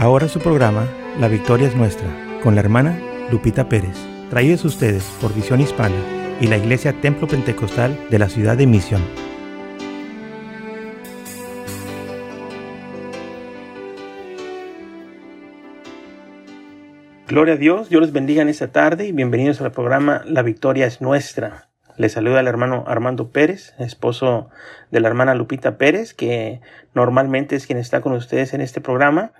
Ahora su programa, La Victoria es Nuestra, con la hermana Lupita Pérez. Traídos ustedes por Visión Hispana y la Iglesia Templo Pentecostal de la ciudad de Misión. Gloria a Dios, Dios les bendiga en esta tarde y bienvenidos al programa La Victoria es Nuestra. Les saluda el hermano Armando Pérez, esposo de la hermana Lupita Pérez, que normalmente es quien está con ustedes en este programa.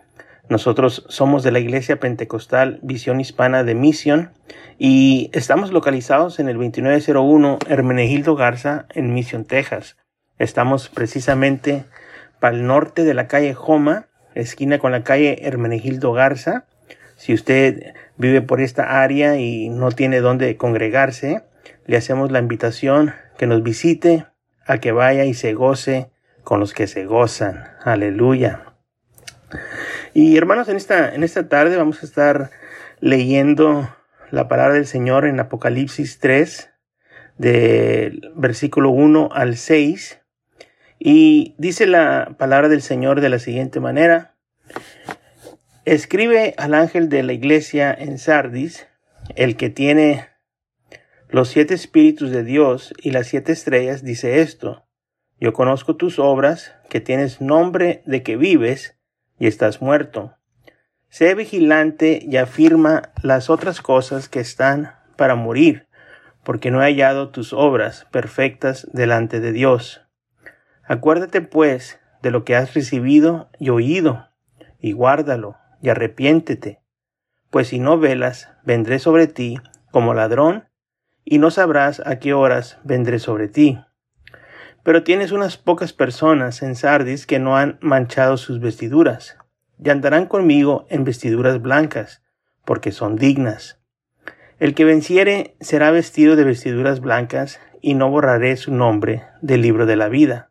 Nosotros somos de la Iglesia Pentecostal Visión Hispana de Misión y estamos localizados en el 2901 Hermenegildo Garza en Mission, Texas. Estamos precisamente para el norte de la calle Joma, esquina con la calle Hermenegildo Garza. Si usted vive por esta área y no tiene dónde congregarse, le hacemos la invitación que nos visite, a que vaya y se goce con los que se gozan. Aleluya. Y hermanos, en esta, en esta tarde vamos a estar leyendo la palabra del Señor en Apocalipsis 3, del versículo 1 al 6. Y dice la palabra del Señor de la siguiente manera. Escribe al ángel de la iglesia en Sardis, el que tiene los siete espíritus de Dios y las siete estrellas, dice esto. Yo conozco tus obras, que tienes nombre de que vives, y estás muerto. Sé vigilante y afirma las otras cosas que están para morir, porque no he hallado tus obras perfectas delante de Dios. Acuérdate pues de lo que has recibido y oído, y guárdalo, y arrepiéntete, pues si no velas, vendré sobre ti como ladrón, y no sabrás a qué horas vendré sobre ti. Pero tienes unas pocas personas en Sardis que no han manchado sus vestiduras, y andarán conmigo en vestiduras blancas, porque son dignas. El que venciere será vestido de vestiduras blancas, y no borraré su nombre del libro de la vida.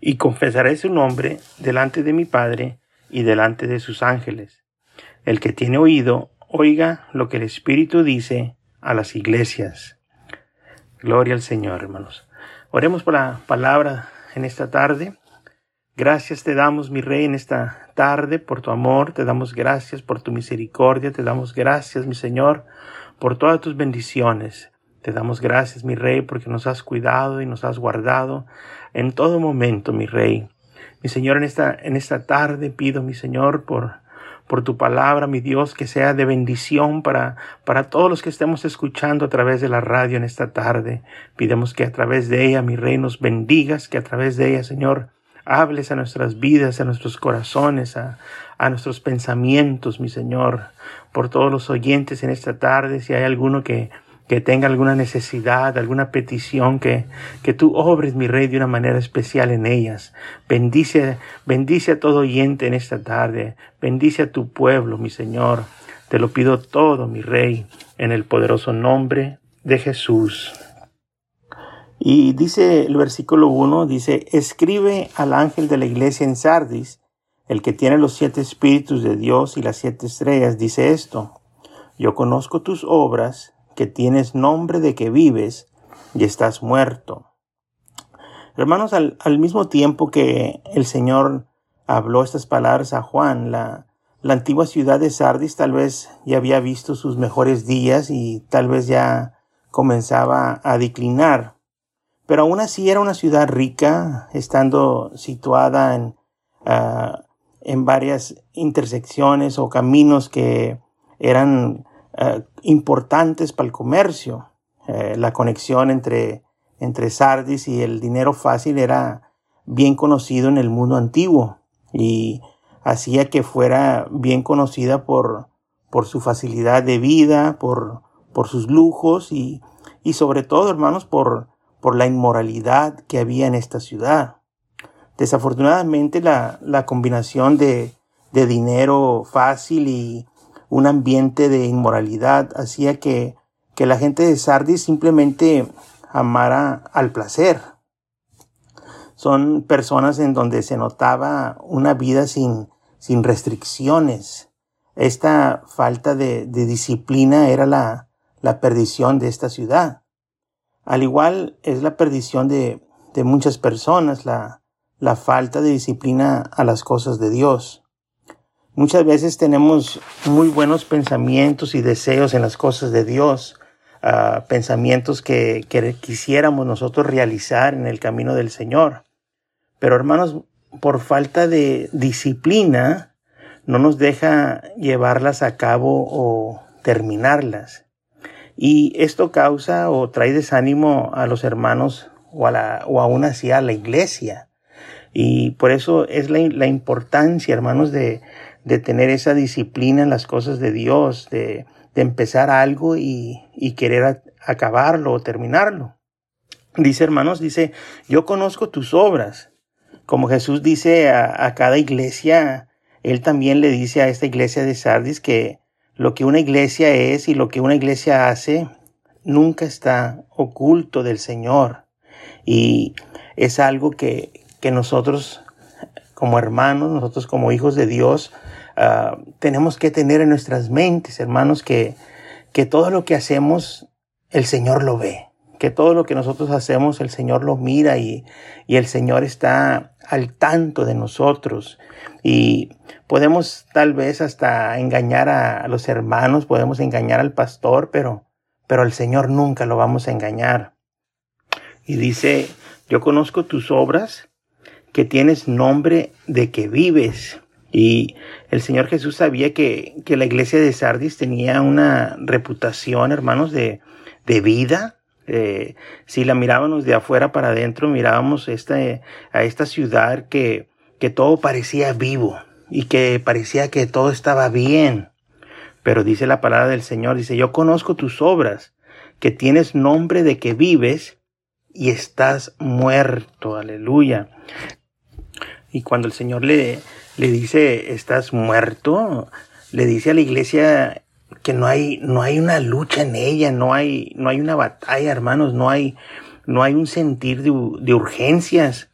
Y confesaré su nombre delante de mi Padre y delante de sus ángeles. El que tiene oído, oiga lo que el Espíritu dice a las iglesias. Gloria al Señor, hermanos. Oremos por la palabra en esta tarde. Gracias te damos, mi Rey, en esta tarde por tu amor, te damos gracias por tu misericordia, te damos gracias, mi Señor, por todas tus bendiciones. Te damos gracias, mi Rey, porque nos has cuidado y nos has guardado en todo momento, mi Rey. Mi Señor, en esta, en esta tarde pido, mi Señor, por por tu palabra, mi Dios, que sea de bendición para, para todos los que estemos escuchando a través de la radio en esta tarde. Pidemos que a través de ella, mi Rey, nos bendigas, que a través de ella, Señor, hables a nuestras vidas, a nuestros corazones, a, a nuestros pensamientos, mi Señor, por todos los oyentes en esta tarde, si hay alguno que, que tenga alguna necesidad, alguna petición, que, que tú obres, mi Rey, de una manera especial en ellas. Bendice, bendice a todo oyente en esta tarde. Bendice a tu pueblo, mi Señor. Te lo pido todo, mi Rey, en el poderoso nombre de Jesús. Y dice el versículo 1, dice, escribe al ángel de la iglesia en Sardis, el que tiene los siete espíritus de Dios y las siete estrellas, dice esto, yo conozco tus obras, que tienes nombre de que vives y estás muerto. Hermanos, al, mismo tiempo que el Señor habló estas palabras a Juan, la, la antigua ciudad de Sardis tal vez ya había visto sus mejores días y tal vez ya comenzaba a declinar. Pero aún así era una ciudad rica, estando situada en, ah, en varias intersecciones o caminos que eran eh, importantes para el comercio. Eh, la conexión entre, entre Sardis y el dinero fácil era bien conocido en el mundo antiguo y hacía que fuera bien conocida por, por su facilidad de vida, por, por sus lujos y, y sobre todo, hermanos, por, por la inmoralidad que había en esta ciudad. Desafortunadamente, la, la combinación de, de dinero fácil y, un ambiente de inmoralidad hacía que, que la gente de Sardis simplemente amara al placer. Son personas en donde se notaba una vida sin, sin restricciones. Esta falta de, de disciplina era la, la perdición de esta ciudad. Al igual es la perdición de, de muchas personas, la, la falta de disciplina a las cosas de Dios. Muchas veces tenemos muy buenos pensamientos y deseos en las cosas de Dios, uh, pensamientos que, que quisiéramos nosotros realizar en el camino del Señor. Pero hermanos, por falta de disciplina, no nos deja llevarlas a cabo o terminarlas. Y esto causa o trae desánimo a los hermanos o, a la, o aún así a la iglesia. Y por eso es la, la importancia, hermanos, de, de, tener esa disciplina en las cosas de Dios, de, de empezar algo y, y querer acabarlo o terminarlo. Dice, hermanos, dice, yo conozco tus obras. Como Jesús dice a, a cada iglesia, Él también le dice a esta iglesia de Sardis que lo que una iglesia es y lo que una iglesia hace nunca está oculto del Señor. Y es algo que, que nosotros como hermanos, nosotros como hijos de Dios, uh, tenemos que tener en nuestras mentes, hermanos, que, que todo lo que hacemos, el Señor lo ve. Que todo lo que nosotros hacemos, el Señor lo mira y, y el Señor está al tanto de nosotros. Y podemos tal vez hasta engañar a, los hermanos, podemos engañar al pastor, pero, pero al Señor nunca lo vamos a engañar. Y dice, yo conozco tus obras, que tienes nombre de que vives. Y el Señor Jesús sabía que, que la iglesia de Sardis tenía una reputación, hermanos, de, de vida. Eh, si la mirábamos de afuera para adentro, mirábamos esta, a esta ciudad que, que todo parecía vivo y que parecía que todo estaba bien. Pero dice la palabra del Señor, dice, yo conozco tus obras, que tienes nombre de que vives y estás muerto. Aleluya. Y cuando el Señor le, le dice, estás muerto, le dice a la iglesia que no hay, no hay una lucha en ella, no hay, no hay una batalla, hermanos, no hay, no hay un sentir de, de urgencias.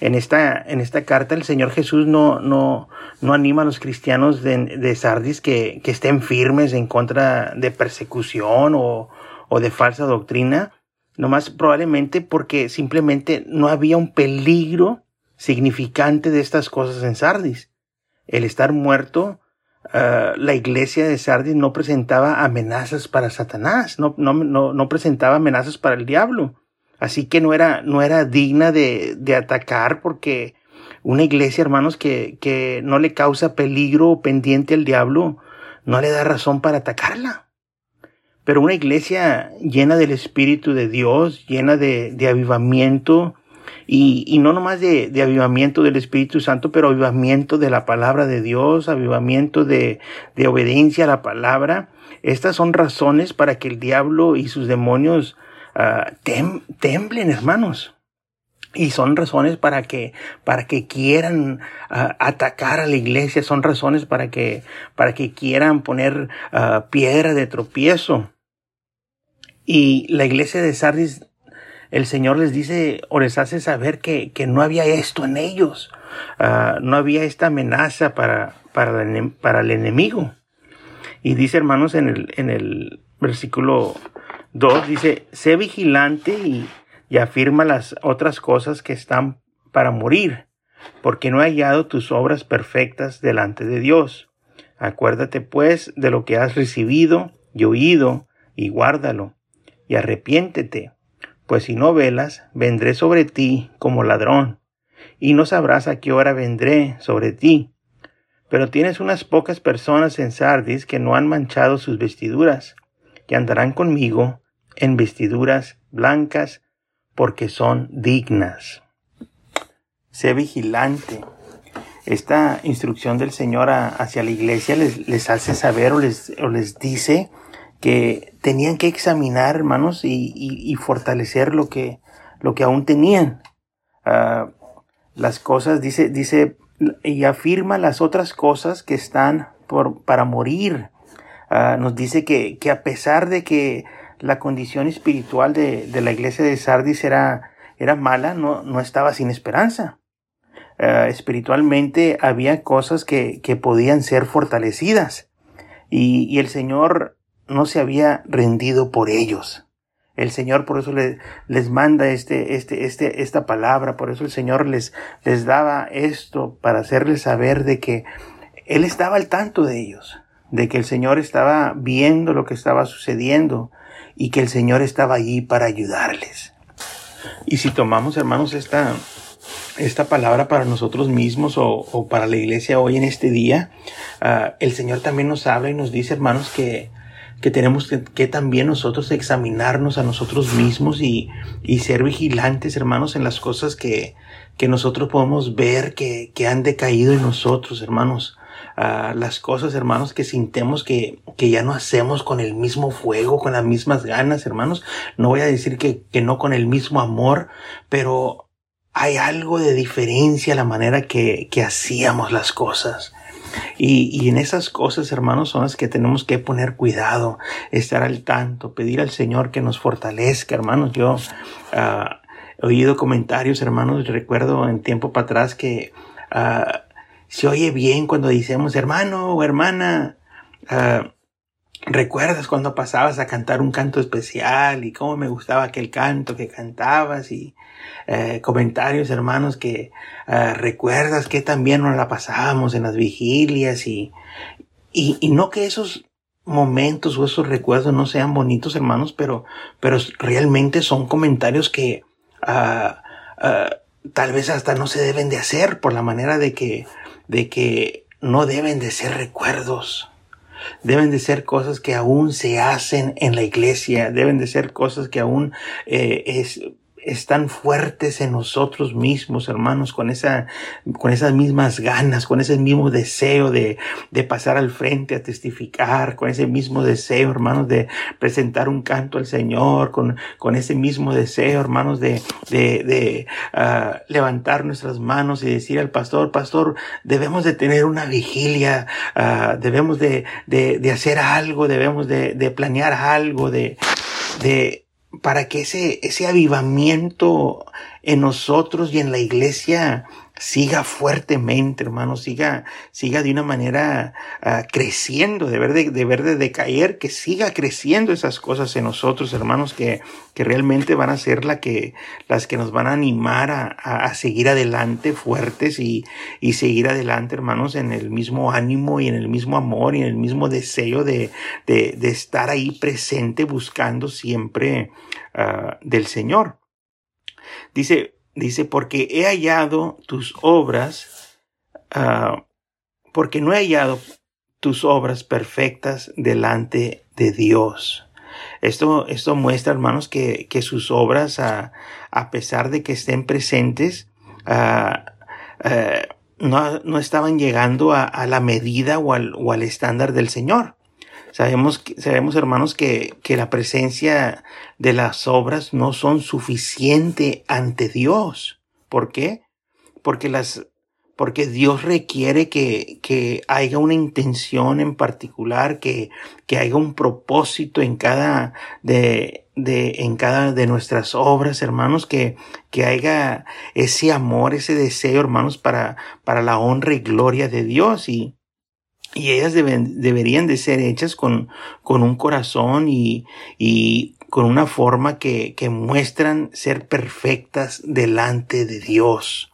En esta, en esta carta el Señor Jesús no, no, no anima a los cristianos de, de Sardis que, que estén firmes en contra de persecución o, o de falsa doctrina, nomás probablemente porque simplemente no había un peligro significante de estas cosas en Sardis. El estar muerto, uh, la iglesia de Sardis no presentaba amenazas para Satanás, no, no, no, no, presentaba amenazas para el diablo. Así que no era, no era digna de, de atacar porque una iglesia, hermanos, que, que no le causa peligro pendiente al diablo, no le da razón para atacarla. Pero una iglesia llena del Espíritu de Dios, llena de, de avivamiento, y, y no nomás de, de, avivamiento del Espíritu Santo, pero avivamiento de la palabra de Dios, avivamiento de, de obediencia a la palabra. Estas son razones para que el diablo y sus demonios uh, tem, temblen, hermanos. Y son razones para que, para que quieran uh, atacar a la iglesia, son razones para que, para que quieran poner uh, piedra de tropiezo. Y la iglesia de Sardis el Señor les dice o les hace saber que, que no había esto en ellos, uh, no había esta amenaza para, para, para, el enemigo. Y dice, hermanos, en el, en el versículo 2, dice, sé vigilante y, y afirma las otras cosas que están para morir, porque no he hallado tus obras perfectas delante de Dios. Acuérdate pues de lo que has recibido y oído, y guárdalo, y arrepiéntete pues si no velas, vendré sobre ti como ladrón, y no sabrás a qué hora vendré sobre ti. Pero tienes unas pocas personas en Sardis que no han manchado sus vestiduras, que andarán conmigo en vestiduras blancas, porque son dignas. Sé vigilante. Esta instrucción del Señor hacia la iglesia les, hace saber o les dice que tenían que examinar, hermanos, y, y, y fortalecer lo que, lo que aún tenían. Uh, las cosas, dice, dice, y afirma las otras cosas que están por, para morir. Uh, nos dice que, que a pesar de que la condición espiritual de, de la iglesia de Sardis era, era mala, no, no estaba sin esperanza. Uh, espiritualmente había cosas que, que podían ser fortalecidas. Y, y el Señor no se había rendido por ellos. El Señor por eso les, les manda este, este, este, esta palabra, por eso el Señor les, les daba esto para hacerles saber de que Él estaba al tanto de ellos, de que el Señor estaba viendo lo que estaba sucediendo y que el Señor estaba allí para ayudarles. Y si tomamos, hermanos, esta, esta palabra para nosotros mismos o, para la iglesia hoy en este día, ah, el Señor también nos habla y nos dice, hermanos, que, que tenemos que, también nosotros examinarnos a nosotros mismos y, y ser vigilantes, hermanos, en las cosas que, que nosotros podemos ver que, que han decaído en nosotros, hermanos. Uh, las cosas, hermanos, que sintemos que, que ya no hacemos con el mismo fuego, con las mismas ganas, hermanos. No voy a decir que, que no con el mismo amor, pero hay algo de diferencia la manera que, que hacíamos las cosas. Y, y, en esas cosas, hermanos, son las que tenemos que poner cuidado, estar al tanto, pedir al Señor que nos fortalezca, hermanos. Yo uh, he oído comentarios, hermanos, recuerdo en tiempo para atrás que uh, se oye bien cuando decimos hermano o hermana. Uh, ¿Recuerdas cuando pasabas a cantar un canto especial y cómo me gustaba aquel canto que cantabas y eh, comentarios hermanos que uh, recuerdas que también nos la pasábamos en las vigilias y, y, y, no que esos momentos o esos recuerdos no sean bonitos hermanos, pero, pero realmente son comentarios que uh, tal vez hasta no se deben de hacer por la manera de que, de que no deben de ser recuerdos deben de ser cosas que aún se hacen en la iglesia, deben de ser cosas que aún eh, es, están fuertes en nosotros mismos, hermanos, con esa, con esas mismas ganas, con ese mismo deseo de, de pasar al frente a testificar, con ese mismo deseo, hermanos, de presentar un canto al Señor, con, con ese mismo deseo, hermanos, de, de, de uh, levantar nuestras manos y decir al pastor, pastor, debemos de tener una vigilia, uh, debemos de, de, hacer algo, debemos de, de planear algo, de, de, para que ese, ese avivamiento en nosotros y en la iglesia siga fuertemente, hermano, siga, siga de una manera uh, creciendo, de ver de, de ver de decaer, que siga creciendo esas cosas en nosotros, hermanos, que, que realmente van a ser la que, las que nos van a animar a, a, a seguir adelante fuertes y, y, seguir adelante, hermanos, en el mismo ánimo y en el mismo amor y en el mismo deseo de, de, de estar ahí presente buscando siempre uh, del Señor. Dice, Dice, porque he hallado tus obras, uh, porque no he hallado tus obras perfectas delante de Dios. Esto, esto muestra, hermanos, que, que sus obras, uh, a pesar de que estén presentes, uh, no, no, estaban llegando a, a la medida o al, o al estándar del Señor. Sabemos, sabemos hermanos, que, que la presencia de las obras no son suficiente ante Dios. ¿Por qué? Porque las, porque Dios requiere que, que haya una intención en particular, que, que haya un propósito en cada de, de, en cada de nuestras obras, hermanos, que, que haya ese amor, ese deseo, hermanos, para, para la honra y gloria de Dios. Y, y ellas deben, deberían de ser hechas con, con un corazón y, y con una forma que, que muestran ser perfectas delante de Dios.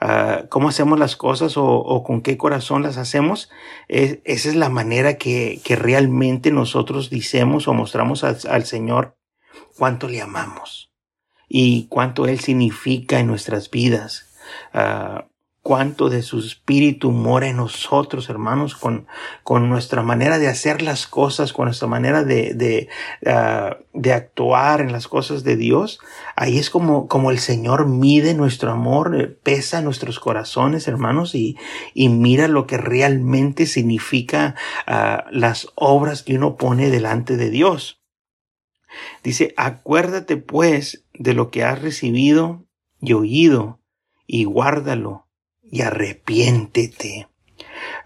Uh, cómo hacemos las cosas o, o, con qué corazón las hacemos, es, esa es la manera que, que realmente nosotros dicemos o mostramos al, al Señor cuánto le amamos y cuánto Él significa en nuestras vidas. Uh, cuánto de su espíritu mora en nosotros, hermanos, con, con nuestra manera de hacer las cosas, con nuestra manera de, de, uh, de actuar en las cosas de Dios. Ahí es como, como el Señor mide nuestro amor, eh, pesa nuestros corazones, hermanos, y, y mira lo que realmente significa uh, las obras que uno pone delante de Dios. Dice, acuérdate pues de lo que has recibido y oído y guárdalo y arrepiéntete.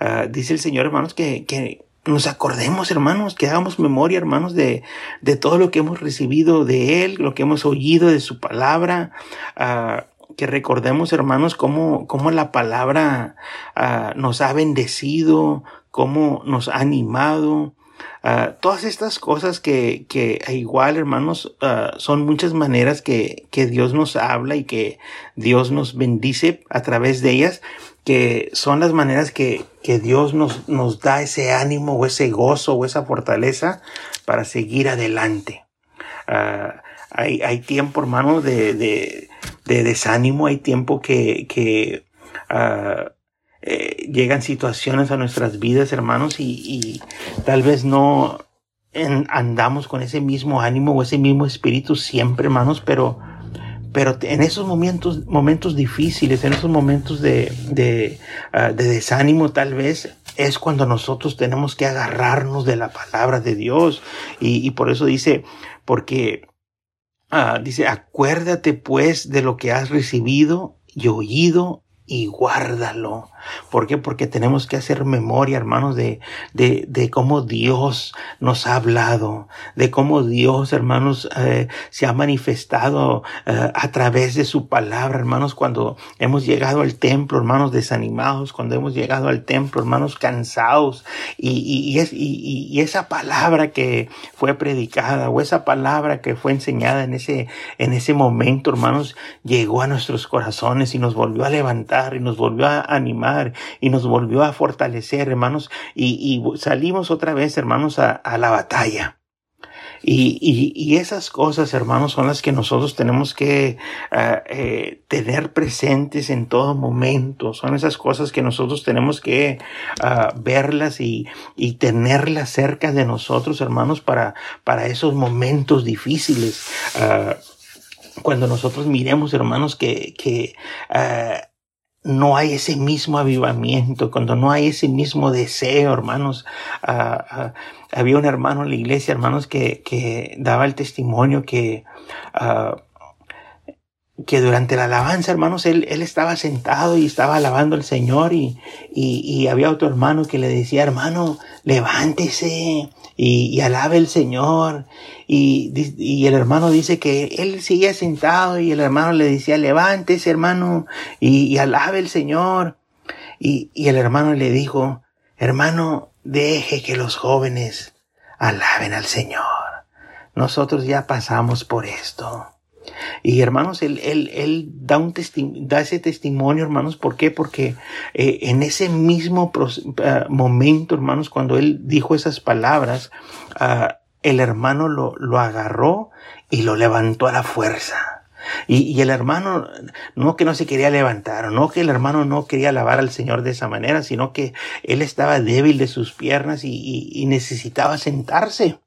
Uh, dice el Señor, hermanos, que, que nos acordemos, hermanos, que hagamos memoria, hermanos, de, de todo lo que hemos recibido de Él, lo que hemos oído de su palabra, uh, que recordemos, hermanos, cómo, cómo la palabra uh, nos ha bendecido, cómo nos ha animado, Ah, todas estas cosas que, que igual, hermanos, ah, son muchas maneras que, que Dios nos habla y que Dios nos bendice a través de ellas, que son las maneras que, que Dios nos, nos da ese ánimo o ese gozo o esa fortaleza para seguir adelante. Uh, hay, hay tiempo, hermano, de, de, de, desánimo, hay tiempo que, que eh, llegan situaciones a nuestras vidas, hermanos, y, tal vez no en, andamos con ese mismo ánimo o ese mismo espíritu siempre, hermanos, pero, pero en esos momentos, momentos difíciles, en esos momentos de, de, de desánimo, tal vez es cuando nosotros tenemos que agarrarnos de la palabra de Dios. Y, por eso dice, porque uh, dice, acuérdate pues de lo que has recibido y oído y guárdalo. ¿Por qué? Porque tenemos que hacer memoria, hermanos, de, de, de cómo Dios nos ha hablado, de cómo Dios, hermanos, eh, se ha manifestado eh, a través de su palabra, hermanos, cuando hemos llegado al templo, hermanos, desanimados, cuando hemos llegado al templo, hermanos, cansados, y, y, y, es, y, esa palabra que fue predicada o esa palabra que fue enseñada en ese, en ese momento, hermanos, llegó a nuestros corazones y nos volvió a levantar y nos volvió a animar y nos volvió a fortalecer, hermanos, y, salimos otra vez, hermanos, a, la batalla. Y, esas cosas, hermanos, son las que nosotros tenemos que ah, eh, tener presentes en todo momento. Son esas cosas que nosotros tenemos que ah, verlas y, tenerlas cerca de nosotros, hermanos, para, para esos momentos difíciles. Ah, cuando nosotros miremos, hermanos, que, que no hay ese mismo avivamiento, cuando no hay ese mismo deseo, hermanos. Había un hermano en la iglesia, hermanos, que, que daba el testimonio que, que durante la alabanza, hermanos, él, él estaba sentado y estaba alabando al Señor y, y, y había otro hermano que le decía, hermano, levántese y, y alabe el Señor. Y, y, el hermano dice que él seguía sentado y el hermano le decía, levántese, hermano, y, y alabe el Señor. Y, y el hermano le dijo, hermano, deje que los jóvenes alaben al Señor. Nosotros ya pasamos por esto. Y hermanos, él, él, él da, un da ese testimonio, hermanos, ¿por qué? Porque eh, en ese mismo uh, momento, hermanos, cuando él dijo esas palabras, uh, el hermano lo, lo agarró y lo levantó a la fuerza. Y, y, el hermano, no que no se quería levantar, no que el hermano no quería alabar al Señor de esa manera, sino que él estaba débil de sus piernas y, y, y necesitaba sentarse.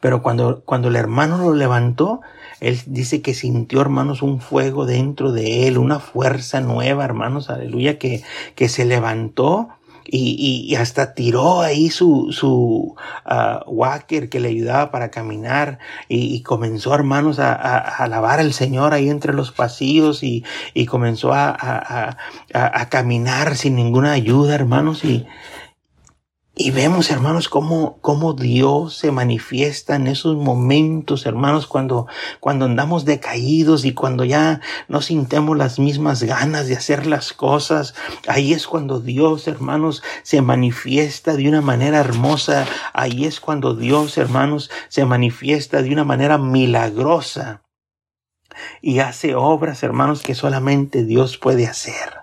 Pero cuando, cuando el hermano lo levantó, él dice que sintió, hermanos, un fuego dentro de él, una fuerza nueva, hermanos, aleluya, que, que se levantó y, y, hasta tiró ahí su, su uh, walker que le ayudaba para caminar y, comenzó, hermanos, a, a, a, alabar al Señor ahí entre los pasillos y, y comenzó a, a, a, caminar sin ninguna ayuda, hermanos, y, y vemos, hermanos, cómo, cómo Dios se manifiesta en esos momentos, hermanos, cuando, cuando andamos decaídos y cuando ya no sintemos las mismas ganas de hacer las cosas. Ahí es cuando Dios, hermanos, se manifiesta de una manera hermosa. Ahí es cuando Dios, hermanos, se manifiesta de una manera milagrosa. Y hace obras, hermanos, que solamente Dios puede hacer.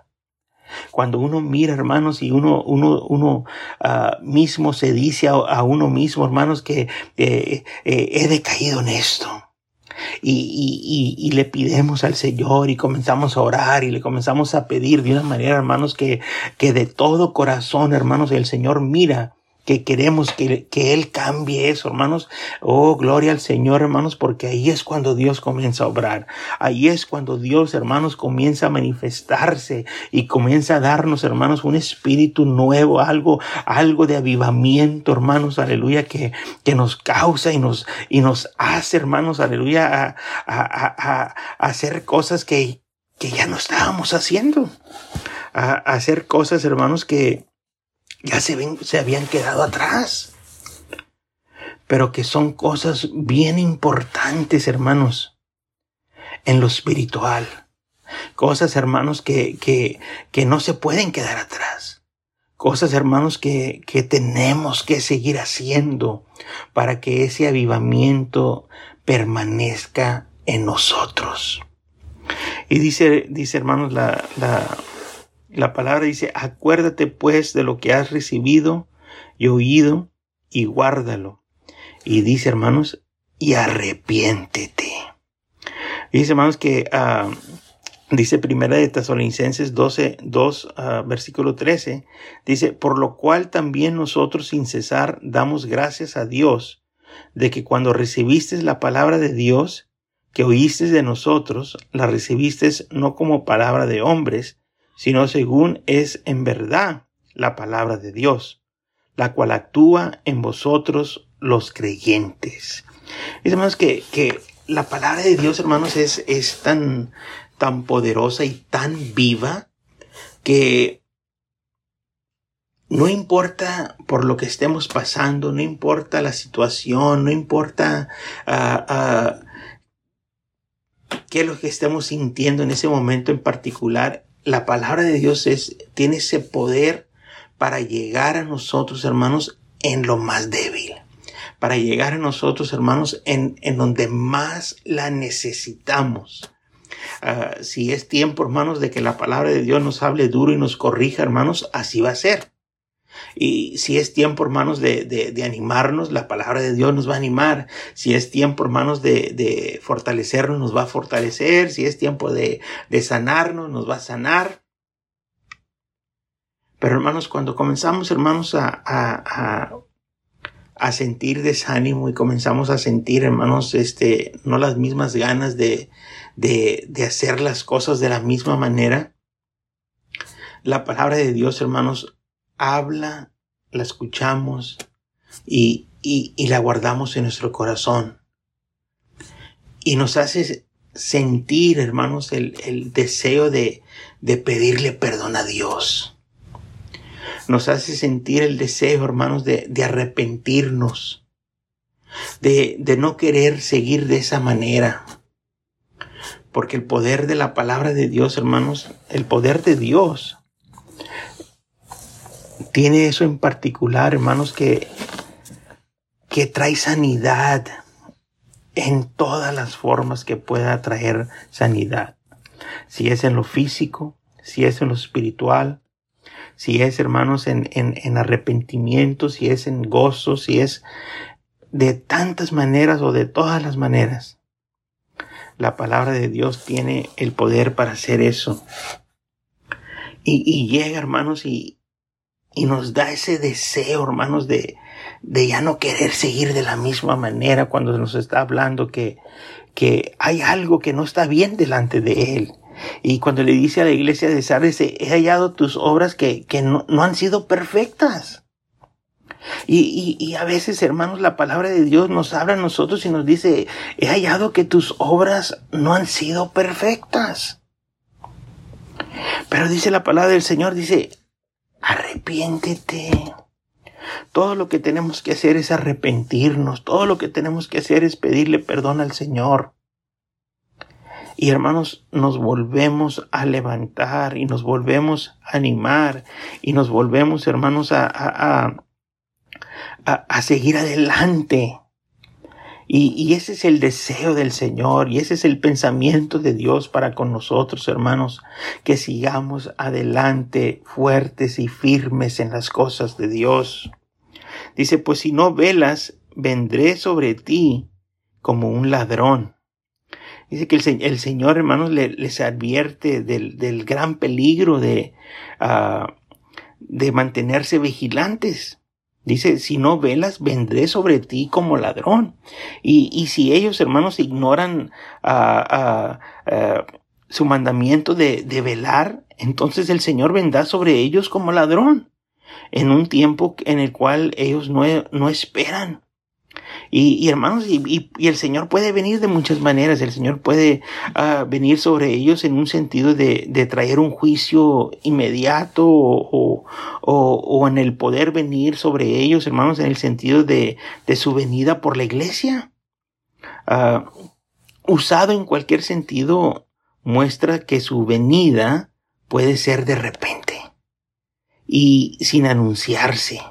Cuando uno mira, hermanos, y uno, uno, uno uh, mismo se dice a, a, uno mismo, hermanos, que eh, eh, he decaído en esto. Y, y, y, le pidemos al Señor y comenzamos a orar y le comenzamos a pedir de una manera, hermanos, que, que de todo corazón, hermanos, el Señor mira que queremos que, que, Él cambie eso, hermanos. Oh, gloria al Señor, hermanos, porque ahí es cuando Dios comienza a obrar. Ahí es cuando Dios, hermanos, comienza a manifestarse y comienza a darnos, hermanos, un espíritu nuevo, algo, algo de avivamiento, hermanos, aleluya, que, que nos causa y nos, y nos hace, hermanos, aleluya, a, a, a, a hacer cosas que, que ya no estábamos haciendo. A, a hacer cosas, hermanos, que, ya se, ven, se habían quedado atrás. Pero que son cosas bien importantes, hermanos, en lo espiritual. Cosas, hermanos, que, que, que no se pueden quedar atrás. cosas, hermanos, que, que tenemos que seguir haciendo para que ese avivamiento permanezca en nosotros. Y dice, dice hermanos, la, la, la palabra dice, acuérdate pues de lo que has recibido y oído y guárdalo. Y dice, hermanos, y arrepiéntete. Dice, hermanos, que uh, Dice primera de Tesalonicenses 12, 2, uh, versículo 13. Dice, por lo cual también nosotros sin cesar damos gracias a Dios de que cuando recibiste la palabra de Dios, que oíste de nosotros, la recibiste no como palabra de hombres, sino según es en verdad la palabra de Dios, la cual actúa en vosotros los creyentes. Dice, hermanos, que, que la palabra de Dios, hermanos, es, es tan, tan poderosa y tan viva que no importa por lo que estemos pasando, no importa la situación, no importa uh, qué es lo que estemos sintiendo en ese momento en particular, la palabra de Dios es, tiene ese poder para llegar a nosotros, hermanos, en lo más débil para llegar a nosotros, hermanos, en, en donde más la necesitamos. Ah, si es tiempo, hermanos, de que la palabra de Dios nos hable duro y nos corrija, hermanos, así va a ser. Y si es tiempo, hermanos, de, de, de, animarnos, la palabra de Dios nos va a animar. Si es tiempo, hermanos, de, de fortalecernos, nos va a fortalecer. Si es tiempo de, de sanarnos, nos va a sanar. Pero, hermanos, cuando comenzamos, hermanos, a, a, a a sentir desánimo y comenzamos a sentir, hermanos, este, no las mismas ganas de, de, de hacer las cosas de la misma manera. La palabra de Dios, hermanos, habla, la escuchamos y, y, y la guardamos en nuestro corazón. Y nos hace sentir, hermanos, el, el deseo de, de pedirle perdón a Dios nos hace sentir el deseo, hermanos, de, de arrepentirnos, de, de no querer seguir de esa manera. Porque el poder de la palabra de Dios, hermanos, el poder de Dios, tiene eso en particular, hermanos, que, que trae sanidad en todas las formas que pueda traer sanidad. Si es en lo físico, si es en lo espiritual, si es, hermanos, en, en, en arrepentimiento, si es en gozo, si es de tantas maneras o de todas las maneras. La palabra de Dios tiene el poder para hacer eso. Y, y llega, hermanos, y, y nos da ese deseo, hermanos, de, de ya no querer seguir de la misma manera cuando nos está hablando que, que hay algo que no está bien delante de Él. Y cuando le dice a la iglesia de Sardes, he hallado tus obras que, que no, no, han sido perfectas. Y, y, y, a veces, hermanos, la palabra de Dios nos habla a nosotros y nos dice, he hallado que tus obras no han sido perfectas. Pero dice la palabra del Señor, dice, arrepiéntete. Todo lo que tenemos que hacer es arrepentirnos. Todo lo que tenemos que hacer es pedirle perdón al Señor. Y hermanos, nos volvemos a levantar y nos volvemos a animar y nos volvemos, hermanos, a, a, a, a seguir adelante. Y, y, ese es el deseo del Señor y ese es el pensamiento de Dios para con nosotros, hermanos, que sigamos adelante fuertes y firmes en las cosas de Dios. Dice, pues si no velas, vendré sobre ti como un ladrón Dice que el, Señor, hermanos, les advierte del, del, gran peligro de, uh, de mantenerse vigilantes. Dice, si no velas, vendré sobre ti como ladrón. Y, y si ellos, hermanos, ignoran uh, uh, su mandamiento de, de velar, entonces el Señor vendrá sobre ellos como ladrón en un tiempo en el cual ellos no, no esperan. Y, y hermanos, y, y, el Señor puede venir de muchas maneras. El Señor puede uh, venir sobre ellos en un sentido de, de traer un juicio inmediato o, o, o, en el poder venir sobre ellos, hermanos, en el sentido de, de su venida por la iglesia. Uh, usado en cualquier sentido, muestra que su venida puede ser de repente. y sin anunciarse.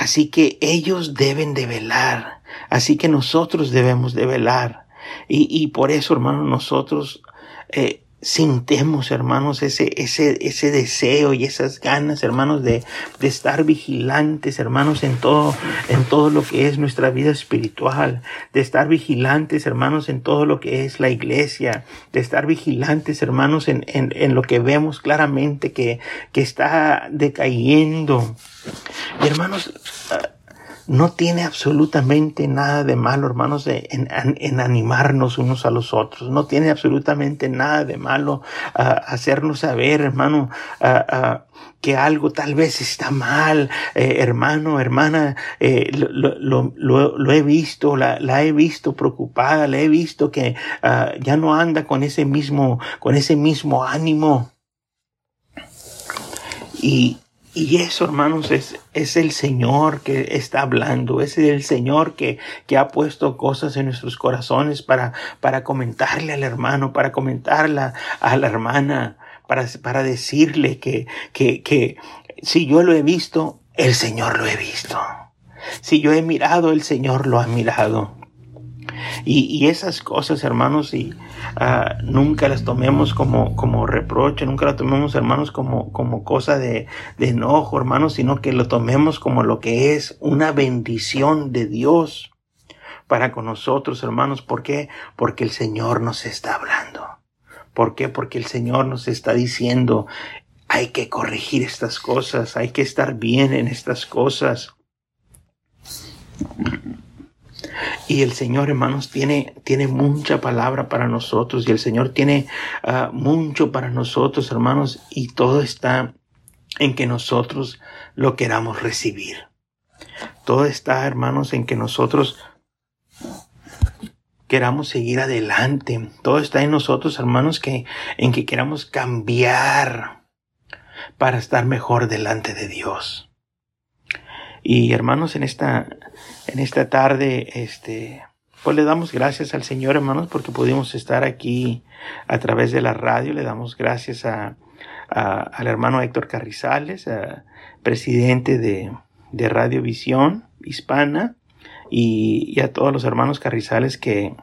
Así que ellos deben de velar, así que nosotros debemos de velar. Y, y por eso, hermanos, nosotros eh, sintemos, hermanos, ese, ese, ese deseo y esas ganas, hermanos, de, de estar vigilantes, hermanos, en todo, en todo lo que es nuestra vida espiritual, de estar vigilantes, hermanos, en todo lo que es la iglesia, de estar vigilantes, hermanos, en, en, en lo que vemos claramente que, que está decayendo. Y hermanos, no tiene absolutamente nada de malo, hermanos, en, animarnos unos a los otros. No tiene absolutamente nada de malo ah, hacernos saber, hermano, ah, ah, que algo tal vez está mal, eh, hermano, hermana, eh, lo, he visto, la, la, he visto preocupada, la he visto que ya no anda con ese mismo, con ese mismo ánimo. Y, y eso, hermanos, es, es el Señor que está hablando, es el Señor que, que ha puesto cosas en nuestros corazones para, para comentarle al hermano, para comentarle a la hermana, para, para decirle que, que, que si yo lo he visto, el Señor lo he visto. Si yo he mirado, el Señor lo ha mirado. Y, y esas cosas, hermanos, y uh, nunca las tomemos como, como reproche, nunca las tomemos, hermanos, como, como cosa de, de enojo, hermanos, sino que lo tomemos como lo que es una bendición de Dios para con nosotros, hermanos. ¿Por qué? Porque el Señor nos está hablando. ¿Por qué? Porque el Señor nos está diciendo, hay que corregir estas cosas, hay que estar bien en estas cosas. Y el Señor, hermanos, tiene, tiene mucha palabra para nosotros y el Señor tiene uh, mucho para nosotros, hermanos, y todo está en que nosotros lo queramos recibir. Todo está, hermanos, en que nosotros queramos seguir adelante. Todo está en nosotros, hermanos, que en que queramos cambiar para estar mejor delante de Dios. Y hermanos, en esta en esta tarde, este, pues le damos gracias al Señor, hermanos, porque pudimos estar aquí a través de la radio. Le damos gracias a, al hermano Héctor Carrizales, presidente de, de Radio Visión Hispana, y, a todos los hermanos Carrizales que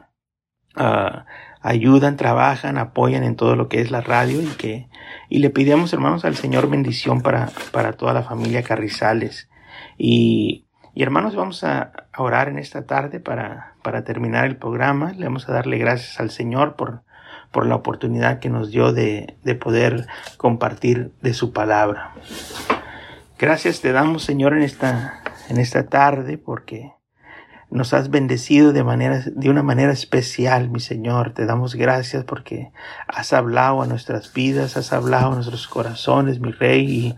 ah, ayudan, trabajan, apoyan en todo lo que es la radio y que y le pidamos, hermanos, al Señor bendición para, para toda la familia Carrizales. Y y hermanos, vamos a orar en esta tarde para, para terminar el programa. Le vamos a darle gracias al Señor por, por la oportunidad que nos dio de, de poder compartir de su palabra. Gracias te damos, Señor, en esta, en esta tarde porque nos has bendecido de manera, de una manera especial, mi Señor. Te damos gracias porque has hablado a nuestras vidas, has hablado a nuestros corazones, mi Rey, y,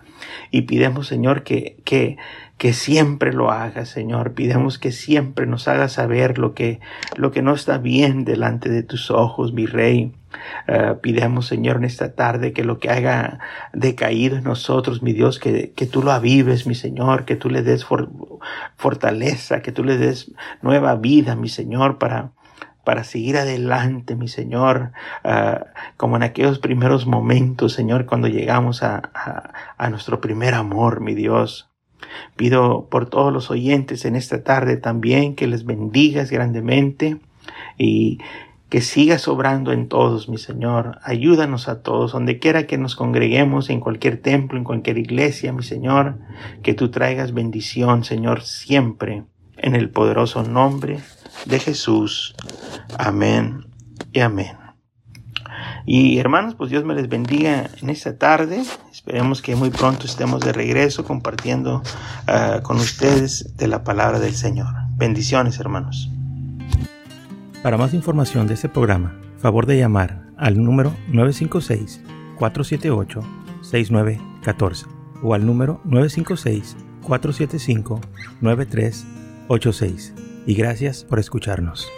y pidemos, Señor, que, que, que siempre lo haga, Señor. Pidemos que siempre nos haga saber lo que, lo que no está bien delante de tus ojos, mi Rey. Uh, pidemos, Señor, en esta tarde que lo que haya decaído en nosotros, mi Dios, que, que tú lo avives, mi Señor, que tú le des fortaleza, que tú le des nueva vida, mi Señor, para, para seguir adelante, mi Señor, uh, como en aquellos primeros momentos, Señor, cuando llegamos a, a nuestro primer amor, mi Dios. Pido por todos los oyentes en esta tarde también que les bendigas grandemente y que sigas obrando en todos, mi Señor. Ayúdanos a todos, donde quiera que nos congreguemos, en cualquier templo, en cualquier iglesia, mi Señor, que tú traigas bendición, Señor, siempre, en el poderoso nombre de Jesús. Amén y amén. Y hermanos, pues Dios me les bendiga en esta tarde. Esperemos que muy pronto estemos de regreso compartiendo uh, con ustedes de la palabra del Señor. Bendiciones, hermanos. Para más información de este programa, favor de llamar al número 956-478-6914 o al número 956-475-9386. Y gracias por escucharnos.